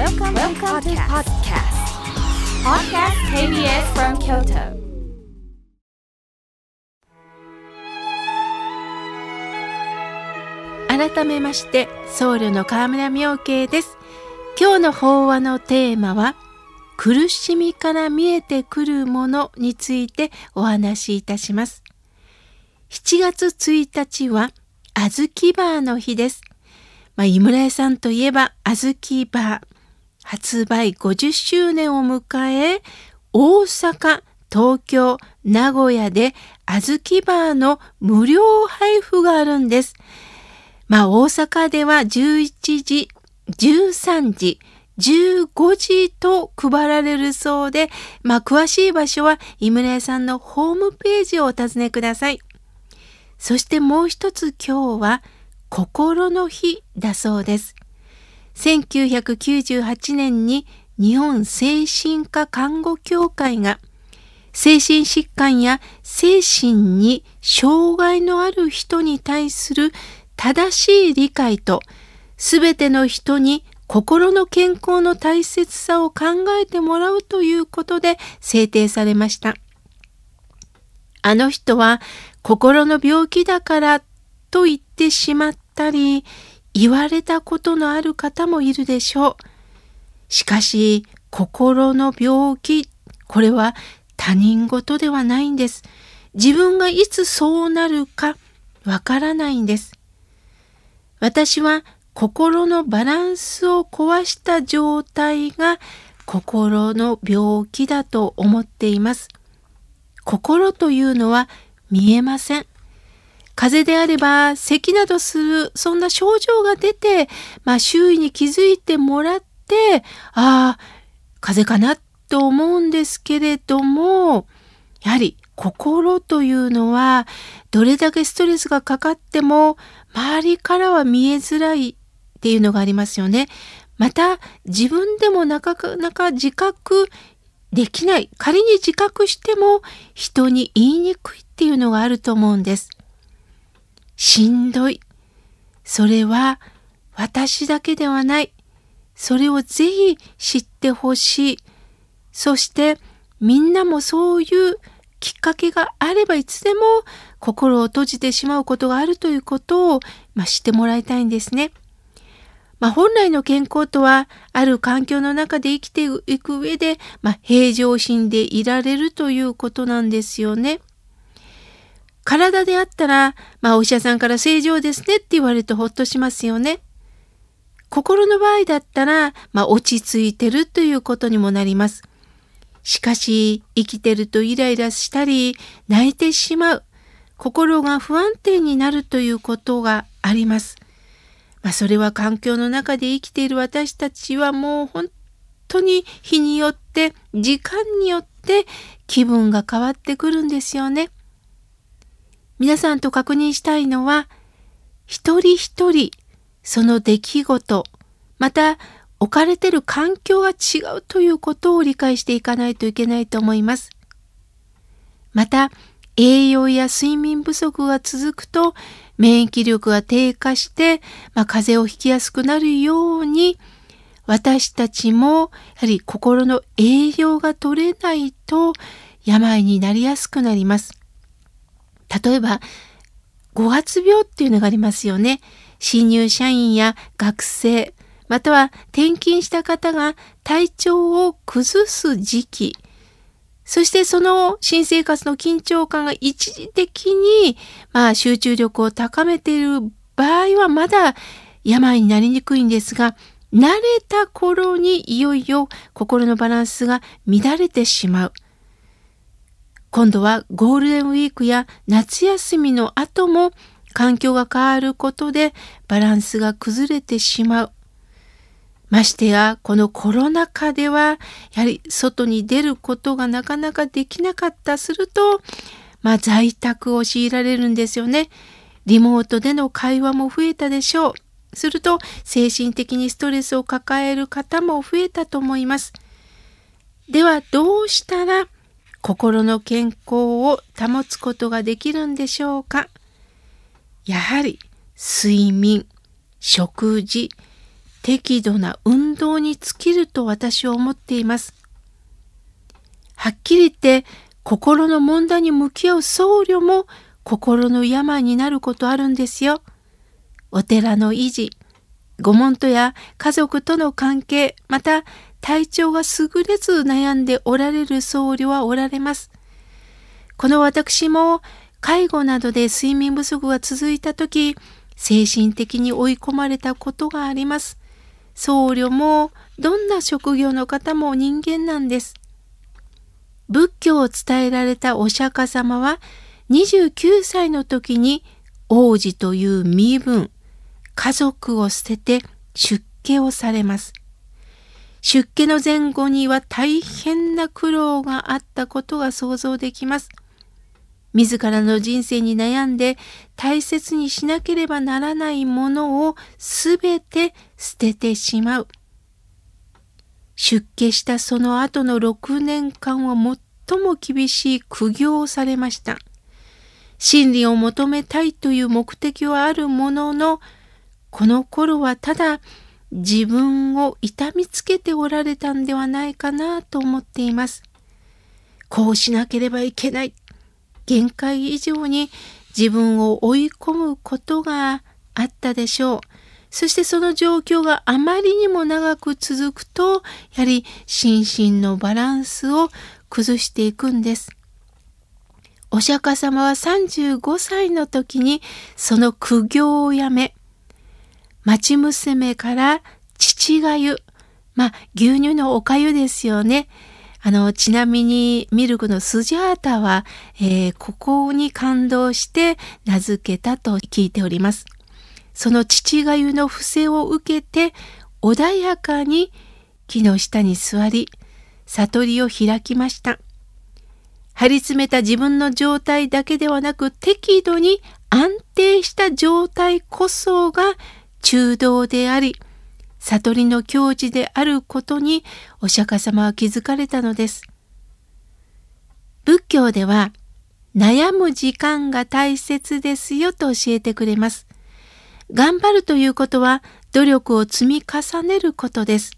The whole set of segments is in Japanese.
Welcome, Welcome to podcast. Podcast KBS from Kyoto. 改めまして僧侶の河村明慶です今日の法話のテーマは苦しみから見えてくるものについてお話しいたします7月1日は小豆バーの日ですまあ、井村屋さんといえば小豆バー発売50周年を迎え大阪東京名古屋で小豆バーの無料配布があるんですまあ大阪では11時、13時、15時と配られるそうで、まあ詳しい場所は井村屋さんのホームページをお尋ねください。そしてもう一つ今日は心の日だそうです。1998年に日本精神科看護協会が精神疾患や精神に障害のある人に対する正しい理解とすべての人に心の健康の大切さを考えてもらうということで制定されました。あの人は心の病気だからと言ってしまったり言われたことのある方もいるでしょう。しかし心の病気これは他人事ではないんです。自分がいつそうなるかわからないんです。私は心のバランスを壊した状態が心の病気だと思っています。心というのは見えません。風邪であれば咳などするそんな症状が出て、まあ、周囲に気づいてもらってああ風邪かなと思うんですけれどもやはり心というのはどれだけストレスがかかっても周りからは見えづらいっていうのがありますよね。また自分でもなかなか自覚できない。仮に自覚しても人に言いにくいっていうのがあると思うんです。しんどい。それは私だけではない。それをぜひ知ってほしい。そしてみんなもそういうきっかけがあればいつでも心を閉じてしまうことがあるということを、まあ、知ってもらいたいんですね。まあ、本来の健康とはある環境の中で生きていく上で、まあ、平常心でいられるということなんですよね。体であったら、まあ、お医者さんから正常ですねって言われるとほっとしますよね。心の場合だったら、まあ、落ち着いてるということにもなります。しかし、生きてるとイライラしたり、泣いてしまう、心が不安定になるということがあります。まあ、それは環境の中で生きている私たちはもう本当に日によって、時間によって気分が変わってくるんですよね。皆さんと確認したいのは、一人一人、その出来事、また置かれてる環境が違うということを理解していかないといけないと思います。また、栄養や睡眠不足が続くと免疫力が低下して、まあ、風邪をひきやすくなるように私たちもやはり心の栄養が取れないと病になりやすくなります。例えば、五月病っていうのがありますよね。新入社員や学生、または転勤した方が体調を崩す時期、そしてその新生活の緊張感が一時的に、まあ、集中力を高めている場合はまだ病になりにくいんですが、慣れた頃にいよいよ心のバランスが乱れてしまう。今度はゴールデンウィークや夏休みの後も環境が変わることでバランスが崩れてしまう。ましてや、このコロナ禍では、やはり外に出ることがなかなかできなかったすると、まあ在宅を強いられるんですよね。リモートでの会話も増えたでしょう。すると、精神的にストレスを抱える方も増えたと思います。では、どうしたら心の健康を保つことができるんでしょうか？やはり、睡眠、食事、適度な運動に尽きると私は思っています。はっきり言って心の問題に向き合う僧侶も心の病になることあるんですよ。お寺の維持、御門徒や家族との関係、また体調が優れず悩んでおられる僧侶はおられます。この私も介護などで睡眠不足が続いた時、精神的に追い込まれたことがあります。僧侶もどんな職業の方も人間なんです。仏教を伝えられたお釈迦様は29歳の時に王子という身分、家族を捨てて出家をされます。出家の前後には大変な苦労があったことが想像できます。自らの人生に悩んで大切にしなければならないものをすべて捨ててしまう。出家したその後の6年間は最も厳しい苦行をされました。真理を求めたいという目的はあるものの、この頃はただ自分を痛みつけておられたんではないかなと思っています。こうしなければいけない。限界以上に自分を追い込むことがあったでしょう。そしてその状況があまりにも長く続くと、やはり心身のバランスを崩していくんです。お釈迦様は35歳の時にその苦行をやめ、町娘から父がゆ、まあ牛乳のおかゆですよね。あの、ちなみにミルクのスジャータは、えー、ここに感動して名付けたと聞いております。その父がゆの伏せを受けて穏やかに木の下に座り、悟りを開きました。張り詰めた自分の状態だけではなく適度に安定した状態こそが中道であり、悟りの境地であることにお釈迦様は気づかれたのです。仏教では悩む時間が大切ですよと教えてくれます。頑張るということは努力を積み重ねることです。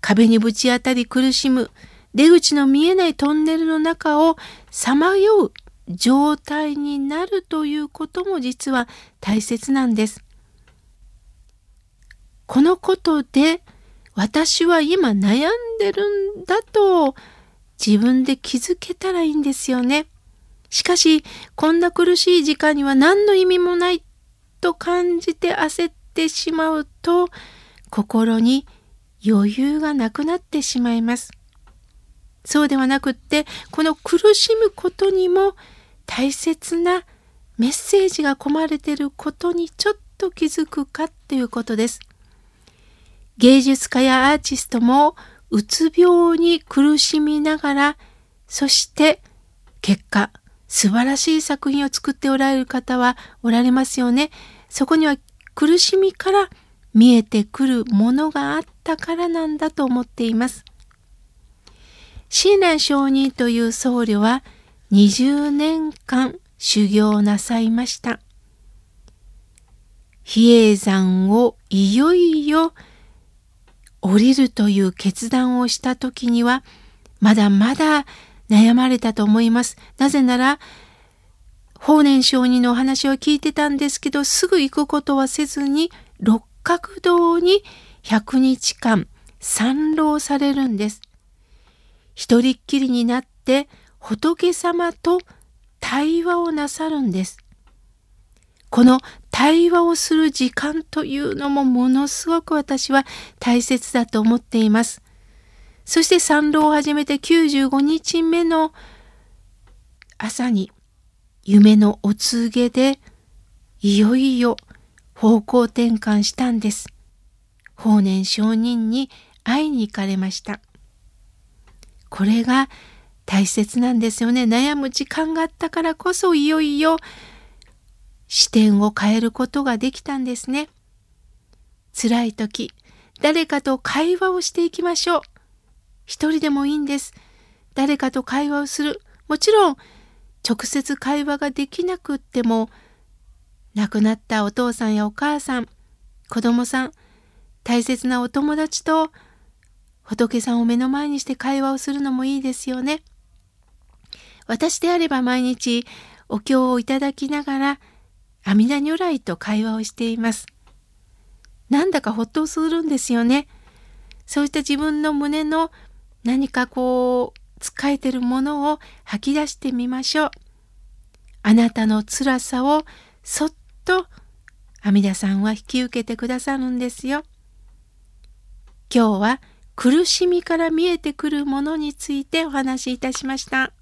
壁にぶち当たり苦しむ出口の見えないトンネルの中をさまよう状態になるということも実は大切なんです。このことで私は今悩んでるんだと自分で気づけたらいいんですよね。しかしこんな苦しい時間には何の意味もないと感じて焦ってしまうと心に余裕がなくなってしまいます。そうではなくってこの苦しむことにも大切なメッセージが込まれていることにちょっと気づくかっていうことです。芸術家やアーティストもうつ病に苦しみながら、そして結果、素晴らしい作品を作っておられる方はおられますよね。そこには苦しみから見えてくるものがあったからなんだと思っています。親鸞上人という僧侶は20年間修行なさいました。比叡山をいよいよ降りるという決断をした時にはまだまだ悩まれたと思います。なぜなら法然上人のお話を聞いてたんですけどすぐ行くことはせずに六角堂に100日間参籠されるんです。一人っきりになって仏様と対話をなさるんです。この対話をする時間というのもものすごく私は大切だと思っています。そして参籠を始めて95日目の朝に夢のお告げでいよいよ方向転換したんです。法然上人に会いに行かれました。これが大切なんですよね。悩む時間があったからこそいよいよ視点を変えることができたんですね。辛い時、誰かと会話をしていきましょう。一人でもいいんです。誰かと会話をする。もちろん、直接会話ができなくっても、亡くなったお父さんやお母さん、子供さん、大切なお友達と仏さんを目の前にして会話をするのもいいですよね。私であれば毎日お経をいただきながら阿弥陀如来と会話をしています。なんだかほっとするんですよね。そういった自分の胸の何かこう、使えてるものを吐き出してみましょう。あなたの辛さをそっと阿弥陀さんは引き受けてくださるんですよ。今日は苦しみから見えてくるものについてお話しいたしました。